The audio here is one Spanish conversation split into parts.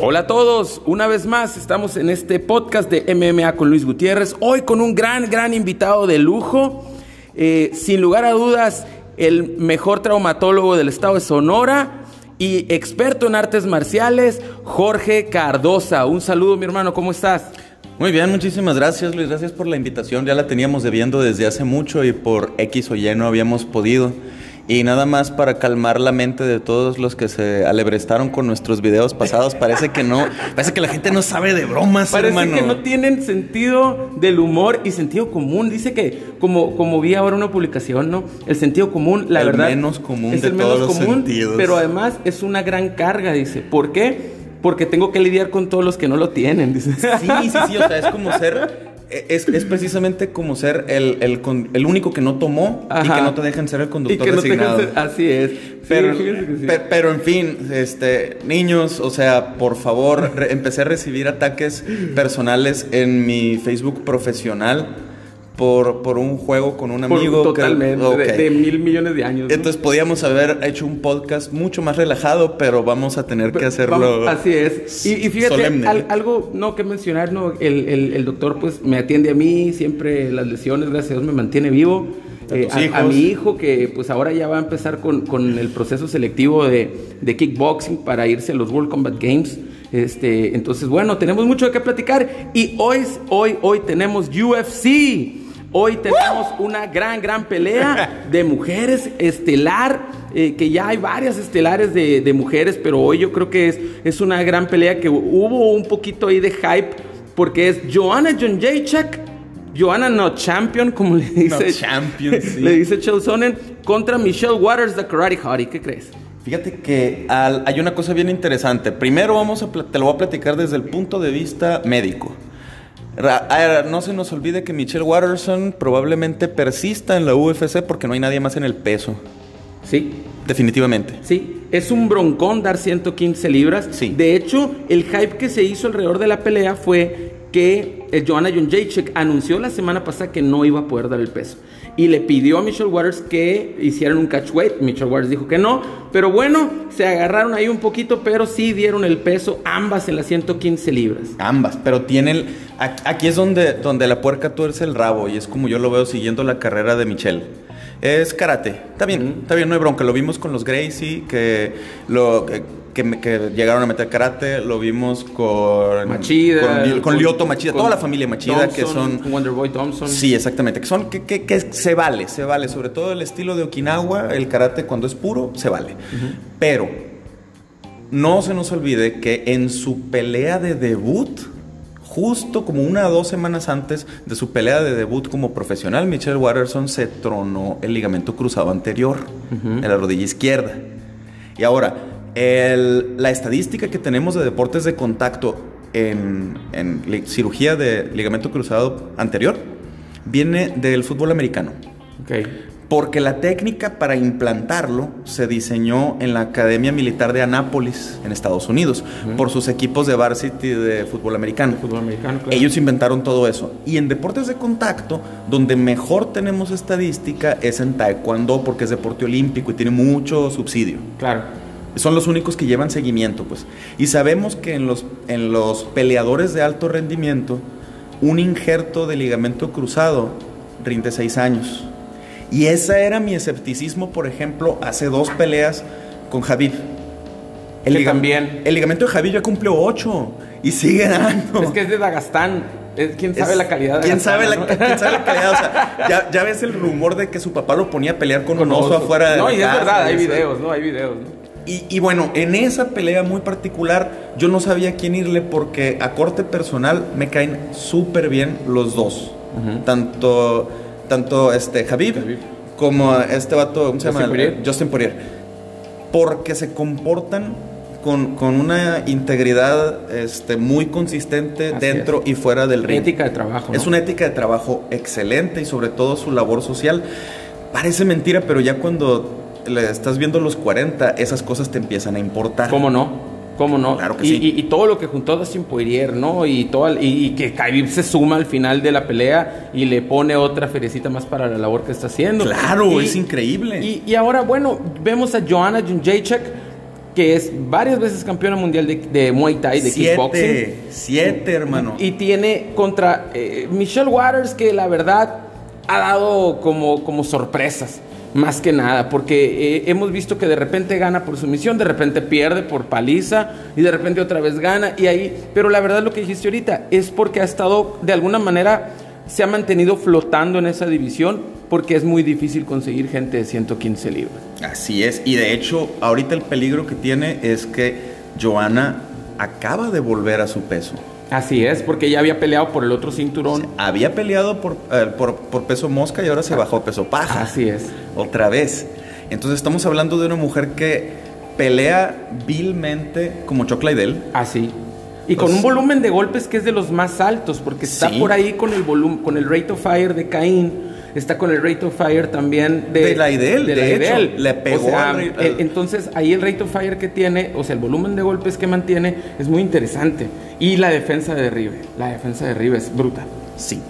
Hola a todos, una vez más estamos en este podcast de MMA con Luis Gutiérrez, hoy con un gran, gran invitado de lujo, eh, sin lugar a dudas, el mejor traumatólogo del estado de Sonora y experto en artes marciales, Jorge Cardosa. Un saludo mi hermano, ¿cómo estás? Muy bien, muchísimas gracias Luis, gracias por la invitación, ya la teníamos debiendo desde hace mucho y por X o Y no habíamos podido. Y nada más para calmar la mente de todos los que se alebrestaron con nuestros videos pasados, parece que no, parece que la gente no sabe de bromas, parece que no tienen sentido del humor y sentido común. Dice que, como, como vi ahora una publicación, ¿no? El sentido común, la verdad. El menos común es de el todos menos los común, sentidos. Pero además es una gran carga, dice. ¿Por qué? Porque tengo que lidiar con todos los que no lo tienen, dice. Sí, sí, sí, o sea, es como ser es, es, precisamente como ser el, el, el único que no tomó Ajá. y que no te dejen ser el conductor y que no designado. Te dejen ser, así es. Pero, sí, que sí. pero, pero, en fin, este, niños, o sea, por favor, re, empecé a recibir ataques personales en mi Facebook profesional por, por un juego con un por, amigo. Totalmente, que, okay. de, de, mil millones de años. ¿no? Entonces podíamos haber hecho un podcast mucho más relajado, pero vamos a tener que hacerlo. Vamos, así es. Y, y fíjate, al, algo no que mencionar, ¿no? El, el, el, doctor pues me atiende a mí, siempre las lesiones, gracias a Dios, me mantiene vivo. Eh, a, a, mi hijo que pues ahora ya va a empezar con, con el proceso selectivo de, de, kickboxing para irse a los World Combat Games. Este, entonces, bueno, tenemos mucho de qué platicar y hoy, hoy, hoy tenemos UFC. Hoy tenemos una gran, gran pelea de mujeres estelar, eh, que ya hay varias estelares de, de, mujeres, pero hoy yo creo que es, es una gran pelea que hubo un poquito ahí de hype, porque es Joanna Jędrzejczyk, Joanna no champion, como le dice, no champion, sí. le dice Sonnen, contra Michelle Waters, the Karate Hottie. ¿Qué crees? Fíjate que al, hay una cosa bien interesante. Primero vamos a, te lo voy a platicar desde el punto de vista médico. No se nos olvide que Michelle Watterson probablemente persista en la UFC porque no hay nadie más en el peso. Sí. Definitivamente. Sí. Es un broncón dar 115 libras. Sí. De hecho, el hype que se hizo alrededor de la pelea fue que el Joanna Jędrzejczyk anunció la semana pasada que no iba a poder dar el peso. Y le pidió a Michelle Waters que hicieran un catch weight. Michelle Waters dijo que no. Pero bueno, se agarraron ahí un poquito, pero sí dieron el peso ambas en las 115 libras. Ambas, pero tienen... Aquí es donde, donde la puerca tuerce el rabo y es como yo lo veo siguiendo la carrera de Michelle. Es karate. Está bien, está bien, no hay bronca. Lo vimos con los Gracie, que lo... Que, que, que, llegaron a meter karate, lo vimos con Machida, con, con Lyoto Machida, con toda la familia Machida Thompson, que son Wonderboy Thompson. Sí, exactamente, que son que, que, que, se vale, se vale, sobre todo el estilo de Okinawa, el karate cuando es puro se vale. Uh -huh. Pero no se nos olvide que en su pelea de debut justo como una o dos semanas antes de su pelea de debut como profesional, Michelle Watterson se tronó el ligamento cruzado anterior uh -huh. en la rodilla izquierda. Y ahora, el, la estadística que tenemos de deportes de contacto en, en cirugía de ligamento cruzado anterior viene del fútbol americano. Okay. Porque la técnica para implantarlo se diseñó en la Academia Militar de Anápolis, en Estados Unidos, uh -huh. por sus equipos de varsity de fútbol americano. Fútbol americano claro. Ellos inventaron todo eso. Y en deportes de contacto, donde mejor tenemos estadística es en Taekwondo, porque es deporte olímpico y tiene mucho subsidio. Claro. Son los únicos que llevan seguimiento, pues. Y sabemos que en los, en los peleadores de alto rendimiento, un injerto de ligamento cruzado rinde seis años. Y ese era mi escepticismo, por ejemplo, hace dos peleas con Javid. El, que también. el ligamento de Javid ya cumplió ocho y sigue dando. Es que es de Dagastán. ¿Quién sabe es, la calidad? ¿quién, Dagastán, sabe ¿no? la, ¿Quién sabe la calidad? O sea, ya, ya, ves el rumor de que su papá lo ponía a pelear con, con un oso, afuera de No, la y es verdad, hay videos, ¿no? Hay videos, ¿no? Y, y, bueno, en esa pelea muy particular, yo no sabía a quién irle porque a corte personal me caen súper bien los dos. Uh -huh. Tanto, tanto este Javib, Javib. como este vato, ¿cómo se Justin llama? Poirier. Justin Poirier. Porque se comportan con, con una integridad este, muy consistente Así dentro es. y fuera del ring. Ética de trabajo. ¿no? Es una ética de trabajo excelente y sobre todo su labor social. Parece mentira, pero ya cuando le estás viendo los 40, esas cosas te empiezan a importar. ¿Cómo no? ¿Cómo no? Claro que y, sí. y, todo lo que juntó Dustin Poirier, ¿no? Y, todo, y, que Khabib se suma al final de la pelea y le pone otra ferecita más para la labor que está haciendo. Claro, es increíble. Y, ahora, bueno, vemos a Joanna Jędrzejczyk, que es varias veces campeona mundial de, Muay Thai, de siete, kickboxing. Siete, hermano. Y tiene contra eh, Michelle Waters, que la verdad ha dado como, como sorpresas. Más que nada, porque eh, hemos visto que de repente gana por sumisión, de repente pierde por paliza y de repente otra vez gana y ahí, pero la verdad lo que dijiste ahorita es porque ha estado de alguna manera se ha mantenido flotando en esa división porque es muy difícil conseguir gente de 115 libras. Así es, y de hecho ahorita el peligro que tiene es que Joana acaba de volver a su peso. Así es, porque ya había peleado por el otro cinturón. Había peleado eh, por, por, peso mosca y ahora se bajó a peso paja. Así es. Otra vez. Entonces estamos hablando de una mujer que pelea vilmente como Choclaidel. Así. Y con un volumen de golpes que es de los más altos, porque está por ahí con el volumen, con el rate of fire de Caín está con el rate of fire también de, de la Idel, de, hecho, le pegó. Eh, entonces ahí el rate of fire que tiene, o sea, el volumen de golpes que mantiene es muy interesante. Y la defensa de derribe, la defensa de derribe es brutal. Sí,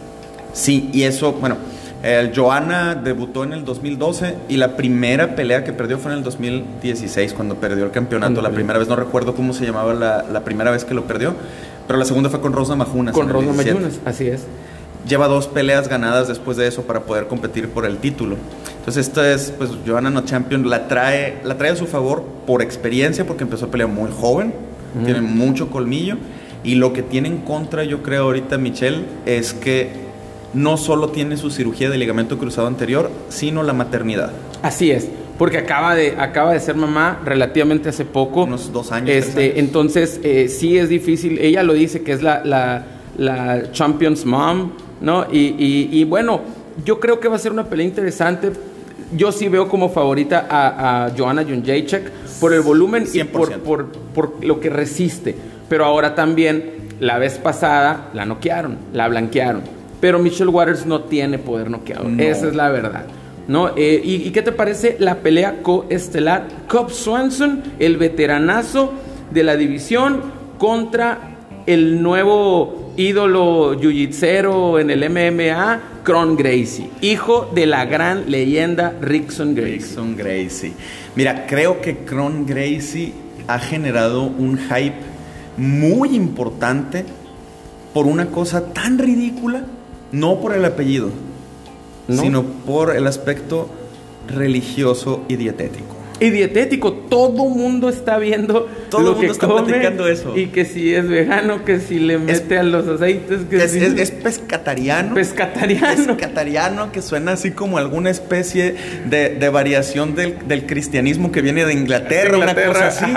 sí, y eso, bueno, el Joana debutó en el 2012 y la primera pelea que perdió fue en el 2016 cuando perdió el campeonato. La primera vez, no recuerdo cómo se llamaba la, la primera vez que lo perdió, pero la segunda fue con Rosa Majunas. Con Rosa Majunas, así es lleva dos peleas ganadas después de eso para poder competir por el título. Entonces esta es, pues, Joanna No Champion la trae, la trae a su favor por experiencia, porque empezó a pelear muy joven, tiene mucho colmillo, y lo que tiene en contra, yo creo ahorita Michelle, es que no solo tiene su cirugía de ligamento cruzado anterior, sino la maternidad. Así es, porque acaba de, acaba de ser mamá relativamente hace poco. Unos dos años. Este, Entonces, eh, sí es difícil. Ella lo dice que es la, la, la Champions Mom, ¿no? Y, bueno, yo creo que va a ser una pelea interesante. Yo sí veo como favorita a, a Joanna Jędrzejczyk por el volumen y por, por, lo que resiste. Pero ahora también, la vez pasada, la noquearon, la blanquearon. Pero Michelle Waters no tiene poder noqueado. Esa es la verdad. ¿no? Eh, ¿y, qué te parece la pelea coestelar? Cobb Swanson, el veteranazo de la división, contra el nuevo ídolo jiu en el MMA, Cron Gracie, hijo de la gran leyenda Rickson Gracie. Rickson Gracie. Mira, creo que Cron Gracie ha generado un hype muy importante por una cosa tan ridícula, no por el apellido, sino por el aspecto religioso y dietético y dietético. Todo mundo está viendo Todo lo mundo está platicando eso. Y que si es vegano, que si le mete a los aceites, que es, si... es, pescatariano. Pescatariano. Pescatariano, que suena así como alguna especie de, variación del, cristianismo que viene de Inglaterra, una cosa así.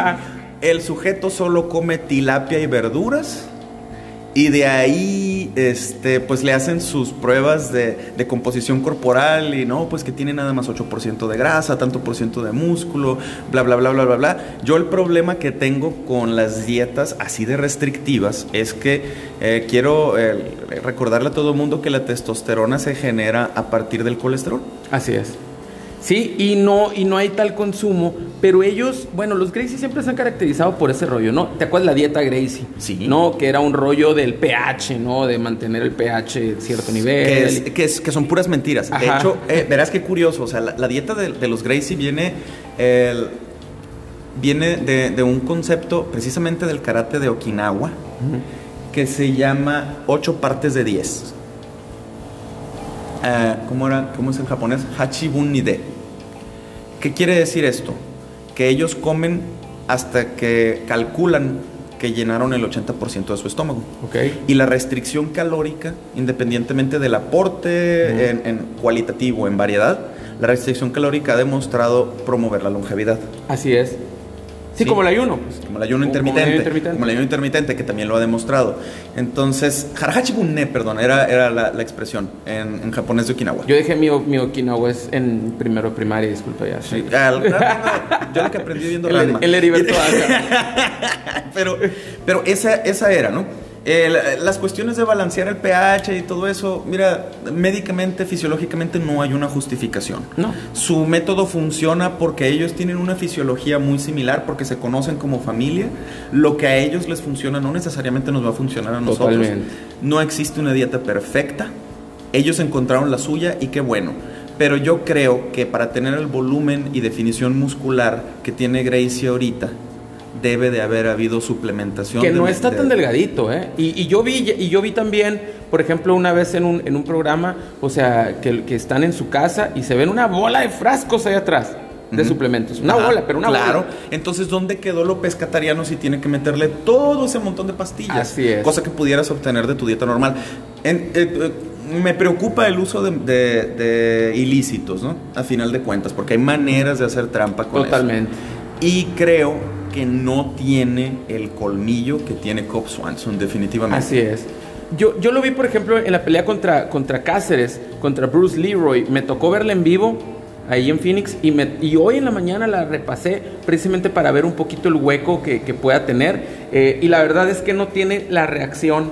El sujeto solo come tilapia y verduras y de ahí, este, pues le hacen sus pruebas de, composición corporal y no, pues que tiene nada más 8% de grasa, tanto por ciento de músculo, bla, bla, bla, bla, bla, bla. Yo el problema que tengo con las dietas así de restrictivas es que eh, quiero eh, recordarle a todo el mundo que la testosterona se genera a partir del colesterol. Así es. Sí, y no, y no hay tal consumo, pero ellos, bueno, los Gracie siempre se han caracterizado por ese rollo, ¿no? ¿Te acuerdas la dieta Gracie? Sí. ¿No? Que era un rollo del pH, ¿no? De mantener el pH a cierto nivel. Que, es, que, son puras mentiras. De hecho, eh, verás qué curioso, o sea, la, dieta de, los Gracie viene, viene de, un concepto precisamente del karate de Okinawa, que se llama 8 partes de 10. Eh, ¿cómo, era, ¿Cómo es en japonés? Hachibun Nide ¿Qué quiere decir esto? Que ellos comen hasta que calculan que llenaron el 80% de su estómago. Okay. Y la restricción calórica, independientemente del aporte en, cualitativo, en variedad, la restricción calórica ha demostrado promover la longevidad. Así es. Sí, como el ayuno. Pues. Como el ayuno intermitente. Como el ayuno intermitente, que también lo ha demostrado. Entonces, Harahachi Bunne, perdón, era, era la, expresión en, japonés de Okinawa. Yo dejé mi, mi Okinawa en primero primaria, disculpa ya. Sí. yo lo que aprendí viendo el, El Heriberto pero, pero esa, esa era, ¿no? Las cuestiones de balancear el pH y todo eso, mira, médicamente, fisiológicamente no hay una justificación. No. Su método funciona porque ellos tienen una fisiología muy similar, porque se conocen como familia. Lo que a ellos les funciona no necesariamente nos va a funcionar a nosotros. Totalmente. No existe una dieta perfecta. Ellos encontraron la suya y qué bueno. Pero yo creo que para tener el volumen y definición muscular que tiene Gracie ahorita, debe de haber habido suplementación. Que no está tan delgadito, ¿eh? Y, yo vi, y yo vi también, por ejemplo, una vez en un, en un programa, o sea, que, que están en su casa y se ven una bola de frascos ahí atrás de suplementos. Una bola, pero una claro. bola. Entonces, ¿dónde quedó lo pescatariano si tiene que meterle todo ese montón de pastillas? Así es. Cosa que pudieras obtener de tu dieta normal. Eh, eh, me preocupa el uso de, ilícitos, ¿no? A final de cuentas, porque hay maneras de hacer trampa con Totalmente. Y creo que no tiene el colmillo que tiene Cobb Swanson, definitivamente. Así es. Yo, yo lo vi, por ejemplo, en la pelea contra, contra Cáceres, contra Bruce Leroy. Me tocó verla en vivo ahí en Phoenix y, me, y hoy en la mañana la repasé precisamente para ver un poquito el hueco que, pueda tener. Eh, y la verdad es que no tiene la reacción.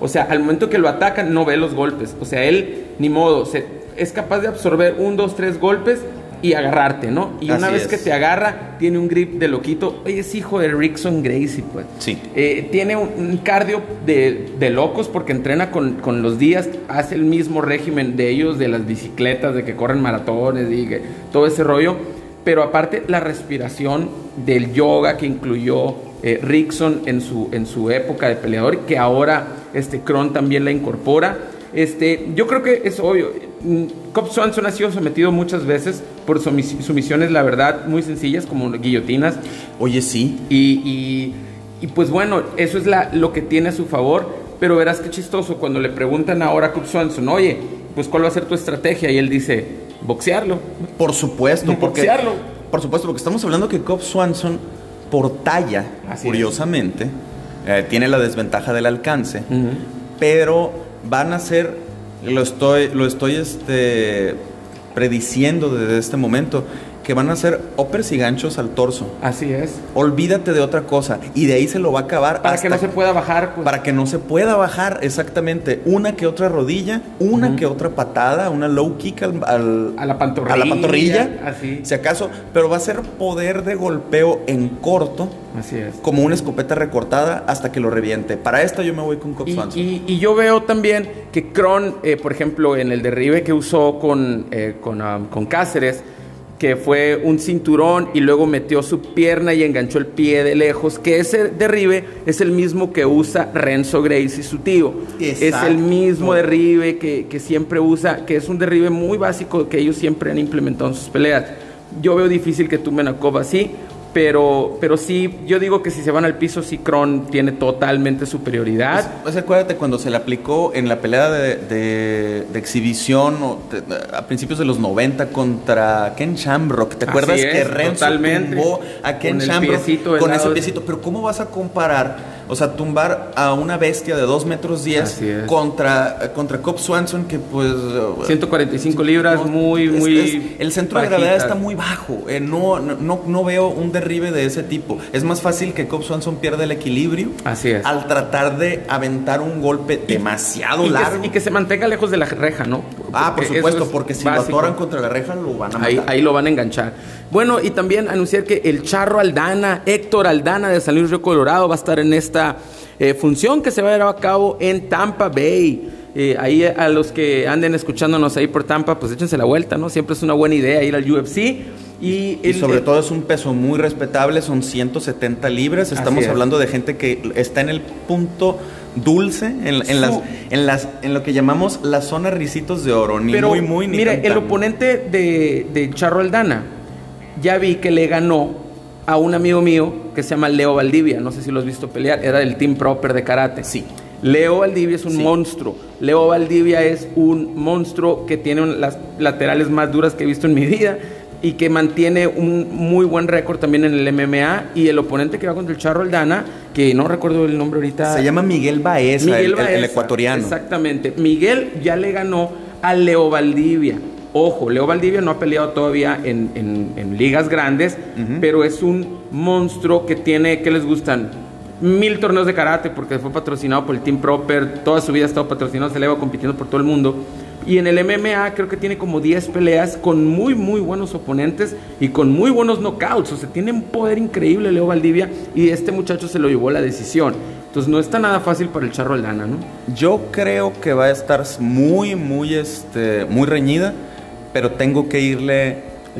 O sea, al momento que lo atacan, no ve los golpes. O sea, él, ni modo, se, es capaz de absorber un, dos, tres golpes y agarrarte, ¿no? Y una vez que te agarra, tiene un grip de loquito. Oye, es hijo de Rickson Gracie, pues. Sí. Eh, tiene un, cardio de, de, locos porque entrena con, con, los días, hace el mismo régimen de ellos, de las bicicletas, de que corren maratones y todo ese rollo. Pero aparte, la respiración del yoga que incluyó eh, Rickson en su, en su época de peleador, que ahora este Kron también la incorpora. Este, yo creo que es obvio Cobb Swanson ha sido sometido muchas veces por sumisiones, la verdad, muy sencillas, como guillotinas. Oye, sí. Y, y, pues bueno, eso es la, lo que tiene a su favor. Pero verás qué chistoso cuando le preguntan ahora a Cobb Swanson, oye, pues cuál va a ser tu estrategia. Y él dice, boxearlo. Por supuesto, porque. Boxearlo. Por supuesto, porque estamos hablando que Cobb Swanson, por talla, curiosamente, eh, tiene la desventaja del alcance, pero van a ser lo estoy, lo estoy este, prediciendo desde este momento que van a ser uppers y ganchos al torso. Así es. Olvídate de otra cosa. Y de ahí se lo va a acabar. Para que no se pueda bajar. Pues. Para que no se pueda bajar, exactamente. Una que otra rodilla, una que otra patada, una low kick al, a la pantorrilla. A la pantorrilla. Así. Si acaso. Pero va a ser poder de golpeo en corto. Así es. Como una escopeta recortada hasta que lo reviente. Para esto yo me voy con Cobb y, y, yo veo también que Kron, eh, por ejemplo, en el derribe que usó con, eh, con, um, con Cáceres que fue un cinturón y luego metió su pierna y enganchó el pie de lejos, que ese derribe es el mismo que usa Renzo Grace y su tío. Es el mismo derribe que, que, siempre usa, que es un derribe muy básico que ellos siempre han implementado en sus peleas. Yo veo difícil que tumben a Cobb así, pero, pero sí, yo digo que si se van al piso, sí, Kron tiene totalmente superioridad. Pues, pues, acuérdate cuando se le aplicó en la pelea de, exhibición a principios de los 90 contra Ken Shamrock. ¿Te acuerdas que Renzo tumbó a Ken Shamrock con ese piecito? Pero ¿cómo vas a comparar? O sea, tumbar a una bestia de 2 metros 10 contra, contra Cobb Swanson, que pues... 145 libras, muy, muy... el centro de gravedad está muy bajo. Eh, no, no, no, veo un derribe de ese tipo. Es más fácil que Cobb Swanson pierda el equilibrio. Así es. Al tratar de aventar un golpe demasiado largo. y que se mantenga lejos de la reja, ¿no? ah, por supuesto, porque si lo atoran contra la reja lo van a matar. Ahí, ahí lo van a enganchar. Bueno, y también anunciar que el Charro Aldana, Héctor Aldana de San Luis Río Colorado, va a estar en esta eh, función que se va a llevar a cabo en Tampa Bay. Eh, ahí a los que anden escuchándonos ahí por Tampa, pues échense la vuelta, ¿no? Siempre es una buena idea ir al UFC. Y, sobre todo es un peso muy respetable, son 170 libras. Estamos hablando de gente que está en el punto dulce, en, las, en, las, en lo que llamamos la zona risitos de oro. Ni muy, muy, ni Mire, el oponente de, de Charro Aldana, ya vi que le ganó a un amigo mío que se llama Leo Valdivia. No sé si lo has visto pelear. Era del Team Proper de karate. Sí. Leo Valdivia es un monstruo. Leo Valdivia es un monstruo que tiene las laterales más duras que he visto en mi vida y que mantiene un muy buen récord también en el MMA. Y el oponente que va contra el Charro Aldana, que no recuerdo el nombre ahorita. Se llama Miguel Baeza, Miguel el ecuatoriano. Exactamente. Miguel ya le ganó a Leo Valdivia. Ojo, Leo Valdivia no ha peleado todavía en, ligas grandes, pero es un monstruo que tiene, ¿qué les gustan? mil torneos de karate porque fue patrocinado por el Team Proper, toda su vida ha estado patrocinado, se le va compitiendo por todo el mundo. Y en el MMA creo que tiene como 10 peleas con muy, muy buenos oponentes y con muy buenos knockouts. O sea, tiene un poder increíble Leo Valdivia y este muchacho se lo llevó la decisión. Entonces no está nada fácil para el Charro Aldana, ¿no? Yo creo que va a estar muy, muy, este, muy reñida, pero tengo que irle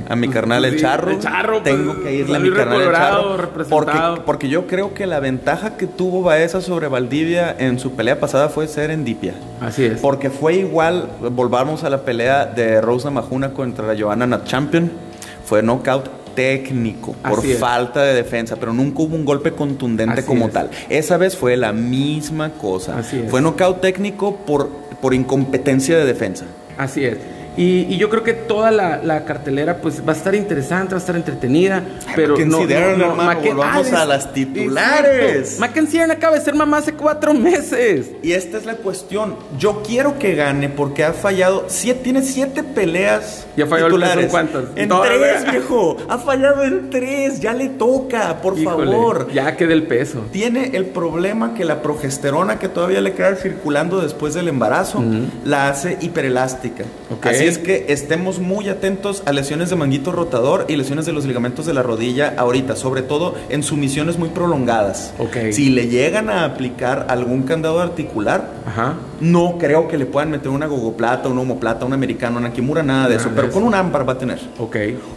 a mi carnal el charro. El charro, pues, Tengo que irle a mi carnal el charro. Porque, porque, yo creo que la ventaja que tuvo Baeza sobre Valdivia en su pelea pasada fue ser en Dipia. Así es. Porque fue igual, volvamos a la pelea de Rosa Majuna contra Johanna Nat Champion. Fue knockout técnico por falta de defensa, pero nunca hubo un golpe contundente como tal. Esa vez fue la misma cosa. Así es. Fue knockout técnico por, por incompetencia de defensa. Así es. Y, yo creo que toda la, cartelera pues va a estar interesante, va a estar entretenida. pero no, no, volvamos a las titulares. Mackenzie acaba de ser mamá hace cuatro meses. Y esta es la cuestión. Yo quiero que gane porque ha fallado. Siete, tiene siete peleas ya falló titulares. ¿En cuántas? En tres, viejo. Ha fallado en tres. Ya le toca, por favor. Ya queda el peso. Tiene el problema que la progesterona que todavía le queda circulando después del embarazo la hace hiperelástica. Okay es que estemos muy atentos a lesiones de manguito rotador y lesiones de los ligamentos de la rodilla ahorita, sobre todo en sumisiones muy prolongadas. Si le llegan a aplicar algún candado articular, no creo que le puedan meter una gogoplata, un homoplata, un americano, una kimura, nada de eso, pero con un ámbar va a tener.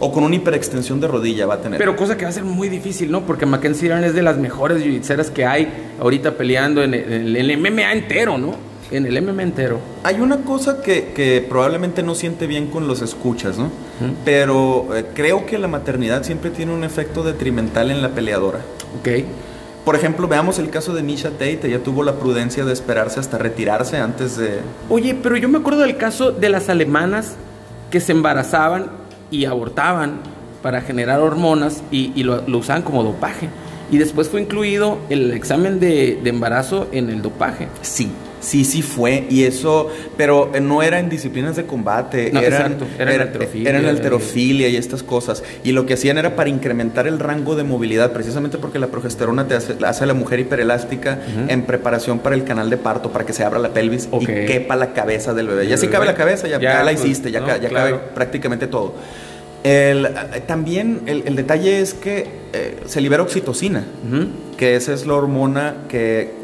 O con una hiperextensión de rodilla va a tener. Pero cosa que va a ser muy difícil, ¿no? Porque Mackenzie es de las mejores jiu que hay ahorita peleando en el MMA entero, ¿no? En el MM entero. Hay una cosa que, probablemente no siente bien con los escuchas, ¿no? Pero eh, creo que la maternidad siempre tiene un efecto detrimental en la peleadora. Ok. Por ejemplo, veamos el caso de Misha Tate. Ella tuvo la prudencia de esperarse hasta retirarse antes de... Oye, pero yo me acuerdo del caso de las alemanas que se embarazaban y abortaban para generar hormonas y, lo, lo usaban como dopaje. Y después fue incluido el examen de, de embarazo en el dopaje. Sí, Sí, sí fue, y eso, pero no era en disciplinas de combate, no, eran, era, en alterofilia. Era en alterofilia y estas cosas. Y lo que hacían era para incrementar el rango de movilidad, precisamente porque la progesterona te hace, hace a la mujer hiperelástica en preparación para el canal de parto, para que se abra la pelvis y quepa la cabeza del bebé. Ya si cabe la cabeza, ya, la pues, hiciste, ya, cabe prácticamente todo. El, también el, detalle es que eh, se libera oxitocina, que esa es la hormona que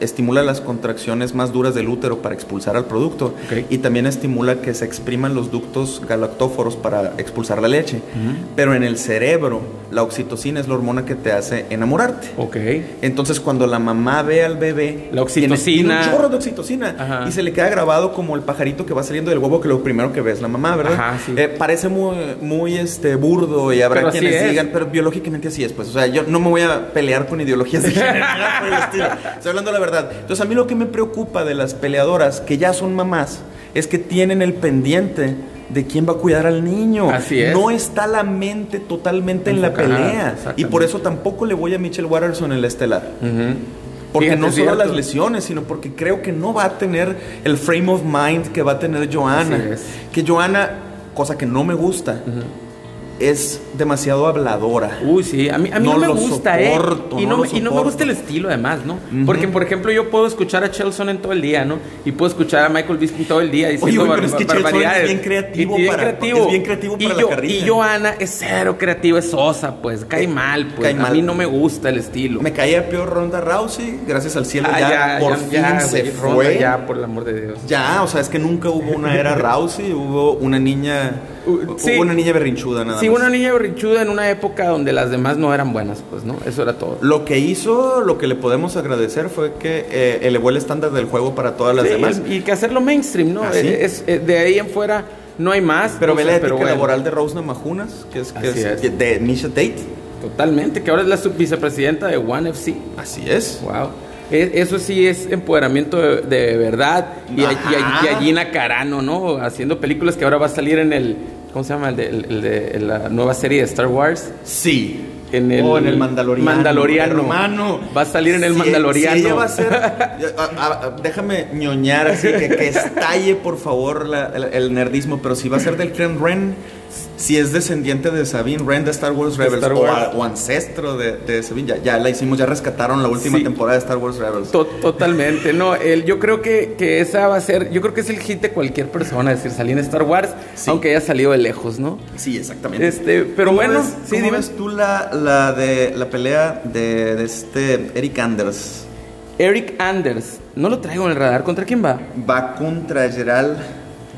estimula las contracciones más duras del útero para expulsar al producto y también estimula que se expriman los ductos galactóforos para expulsar la leche. Pero en el cerebro, la oxitocina es la hormona que te hace enamorarte. Ok. Entonces, cuando la mamá ve al bebé, la oxitocina. un chorro de oxitocina y se le queda grabado como el pajarito que va saliendo del huevo que lo primero que ve es la mamá, ¿verdad? Eh, parece muy, muy este, burdo y habrá quienes digan, pero biológicamente así es, pues. O sea, yo no me voy a pelear con ideologías de género. Estoy hablando la verdad entonces a mí lo que me preocupa de las peleadoras que ya son mamás es que tienen el pendiente de quién va a cuidar al niño. Así es. No está la mente totalmente en la pelea. Y por eso tampoco le voy a Mitchell Watterson en el estelar. Porque no solo las lesiones, sino porque creo que no va a tener el frame of mind que va a tener Johanna. Que Johanna, cosa que no me gusta, es demasiado habladora. Uy, sí, a mí, a mí no, me gusta, ¿eh? Y no, y no me gusta el estilo, además, ¿no? Porque, por ejemplo, yo puedo escuchar a Chelson en todo el día, ¿no? Y puedo escuchar a Michael Bisping todo el día diciendo Oye, pero es que barbaridades. es bien creativo, para, creativo. Es bien creativo para y yo, la carrera. Y Joana es cero creativa, es sosa, pues. Cae eh, mal, pues. a mí no me gusta el estilo. Me caía peor Ronda Rousey, gracias al cielo ah, ya, por fin se fue. ya, por el amor de Dios. Ya, o sea, es que nunca hubo una era Rousey, hubo una niña Hubo una niña berrinchuda nada sí, una niña berrinchuda en una época donde las demás no eran buenas, pues, ¿no? Eso era todo. Lo que hizo, lo que le podemos agradecer fue que eh, elevó el estándar del juego para todas las demás. Y que hacerlo mainstream, ¿no? ¿Ah, es, eh, de ahí en fuera no hay más. Pero ve la ética laboral de Rosna Majunas, que es, de Misha Tate. Totalmente, que ahora es la vicepresidenta de One FC. Así es. Wow. E, eso sí es empoderamiento de, verdad. Y, y, Gina Carano, ¿no? Haciendo películas que ahora va a salir en el. ¿Cómo se llama? El de, la nueva serie de Star Wars. Sí. En el, oh, en el Mandaloriano. Mandaloriano. Hermano. Va a salir en el Mandaloriano. ella va a ser. déjame ñoñar así, que, que estalle, por favor, el, nerdismo. Pero si va a ser del Clan Ren si es descendiente de Sabine Wren de Star Wars Rebels O, ancestro de, Sabine, ya, la hicimos, ya rescataron la última temporada de Star Wars Rebels. totalmente, no, el, yo creo que, que, esa va a ser, yo creo que es el hit de cualquier persona, es decir, salir en Star Wars, aunque haya salido de lejos, ¿no? Sí, exactamente. Este, pero bueno, sí, ¿cómo ves tú la, la, de, la pelea de, de este Eric Anders? Eric Anders, no lo traigo en el radar, ¿contra quién va? Va contra Gerald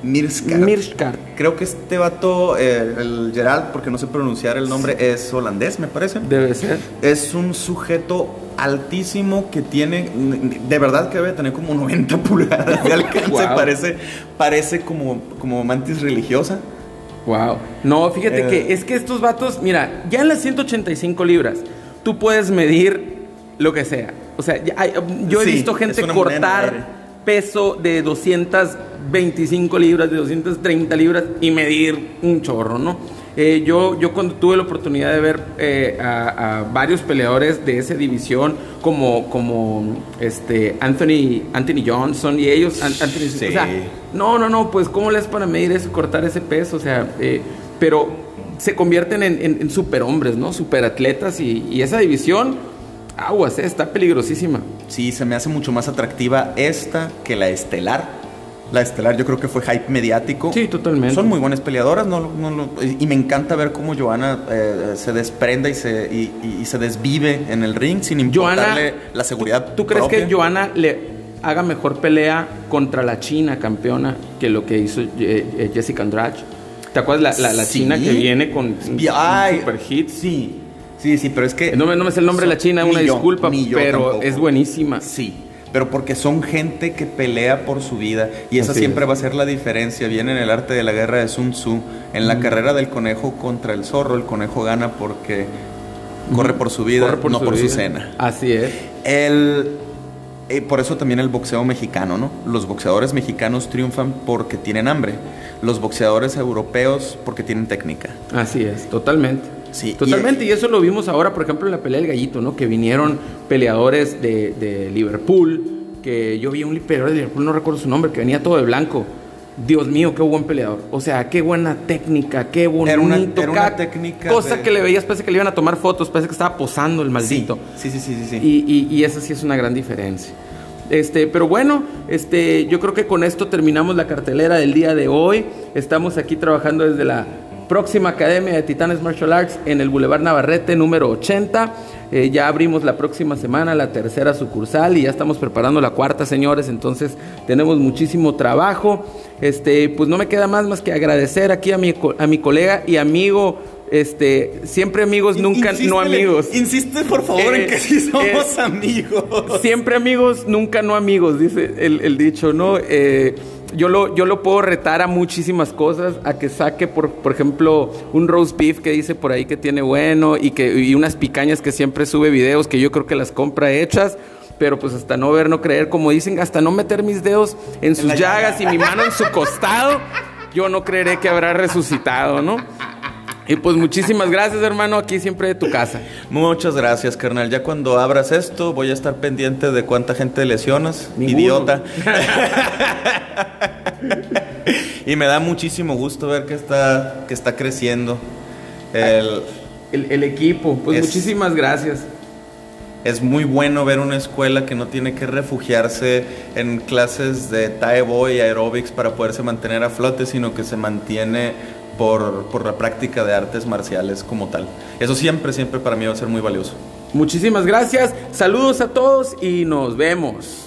Mirskart. Creo que este vato, eh, el Gerald, porque no sé pronunciar el nombre, es holandés, me parece. Debe ser. Es un sujeto altísimo que tiene, de verdad que debe tener como 90 pulgadas de alcance. Parece, parece como, como mantis religiosa. Wow. No, fíjate que eh. es que estos vatos, mira, ya en las 185 libras, tú puedes medir lo que sea. O sea, yo he visto gente cortar peso de 225 libras, de 230 libras y medir un chorro, ¿no? Eh, yo, yo cuando tuve la oportunidad de ver eh, a, varios peleadores de esa división, como, como este Anthony, Anthony Johnson y ellos, Anthony, o sea, no, no, no, pues ¿cómo les para medir eso, cortar ese peso? O sea, eh, pero se convierten en, en, superhombres, ¿no? Superatletas y, y esa división aguas, eh, está peligrosísima. Sí, se me hace mucho más atractiva esta que la estelar. La estelar yo creo que fue hype mediático. Sí, totalmente. Son muy buenas peleadoras, no, y me encanta ver cómo Joana eh, se desprende y se, y, se desvive en el ring sin importarle la seguridad. ¿Tú crees que Joana le haga mejor pelea contra la China campeona que lo que hizo eh, Jessica Andrade? ¿Te acuerdas la, la, China que viene con super hit? Sí, Sí, sí, pero es que... No me, no me sé el nombre de la China, una disculpa, pero es buenísima. Sí, pero porque son gente que pelea por su vida y esa siempre va a ser la diferencia. Viene en el arte de la guerra de Sun Tzu. En la carrera del conejo contra el zorro, el conejo gana porque corre por su vida, no por su cena. Así es. El, eh, por eso también el boxeo mexicano, ¿no? Los boxeadores mexicanos triunfan porque tienen hambre. Los boxeadores europeos porque tienen técnica. Así es, totalmente. Sí, Totalmente, y, eso lo vimos ahora, por ejemplo, en la pelea del gallito, ¿no? Que vinieron peleadores de, Liverpool, que yo vi un peleador de Liverpool, no recuerdo su nombre, que venía todo de blanco. Dios mío, qué buen peleador. O sea, qué buena técnica, qué bonito. Era una, era técnica. Cosa que le veías, parece que le iban a tomar fotos, parece que estaba posando el maldito. Sí, sí, sí, sí. sí. Y, y, y esa sí es una gran diferencia. Este, pero bueno, este, yo creo que con esto terminamos la cartelera del día de hoy. Estamos aquí trabajando desde la próxima Academia de Titanes Martial Arts en el Boulevard Navarrete número 80. Eh, ya abrimos la próxima semana la tercera sucursal y ya estamos preparando la cuarta, señores. Entonces tenemos muchísimo trabajo. Este, pues no me queda más más que agradecer aquí a mi, a mi colega y amigo este, siempre amigos, nunca no amigos. Insiste, por favor, en que sí eh, somos amigos. Siempre amigos, nunca no amigos, dice el, el dicho, ¿no? Eh, yo lo, yo lo puedo retar a muchísimas cosas, a que saque, por, por ejemplo, un roast beef que dice por ahí que tiene bueno y, que, y unas picañas que siempre sube videos que yo creo que las compra hechas pero pues hasta no ver, no creer, como dicen, hasta no meter mis dedos en sus llagas y mi mano en su costado, yo no creeré que habrá resucitado, ¿no? Y pues muchísimas gracias, hermano, aquí siempre de tu casa. Muchas gracias, carnal. Ya cuando abras esto, voy a estar pendiente de cuánta gente lesionas. Idiota. y me da muchísimo gusto ver que está, que está creciendo el, el, equipo. Pues muchísimas gracias. Es muy bueno ver una escuela que no tiene que refugiarse en clases de taebo y aerobics para poderse mantener a flote, sino que se mantiene por, por la práctica de artes marciales como tal. Eso siempre, siempre para mí va a ser muy valioso. Muchísimas gracias, saludos a todos y nos vemos.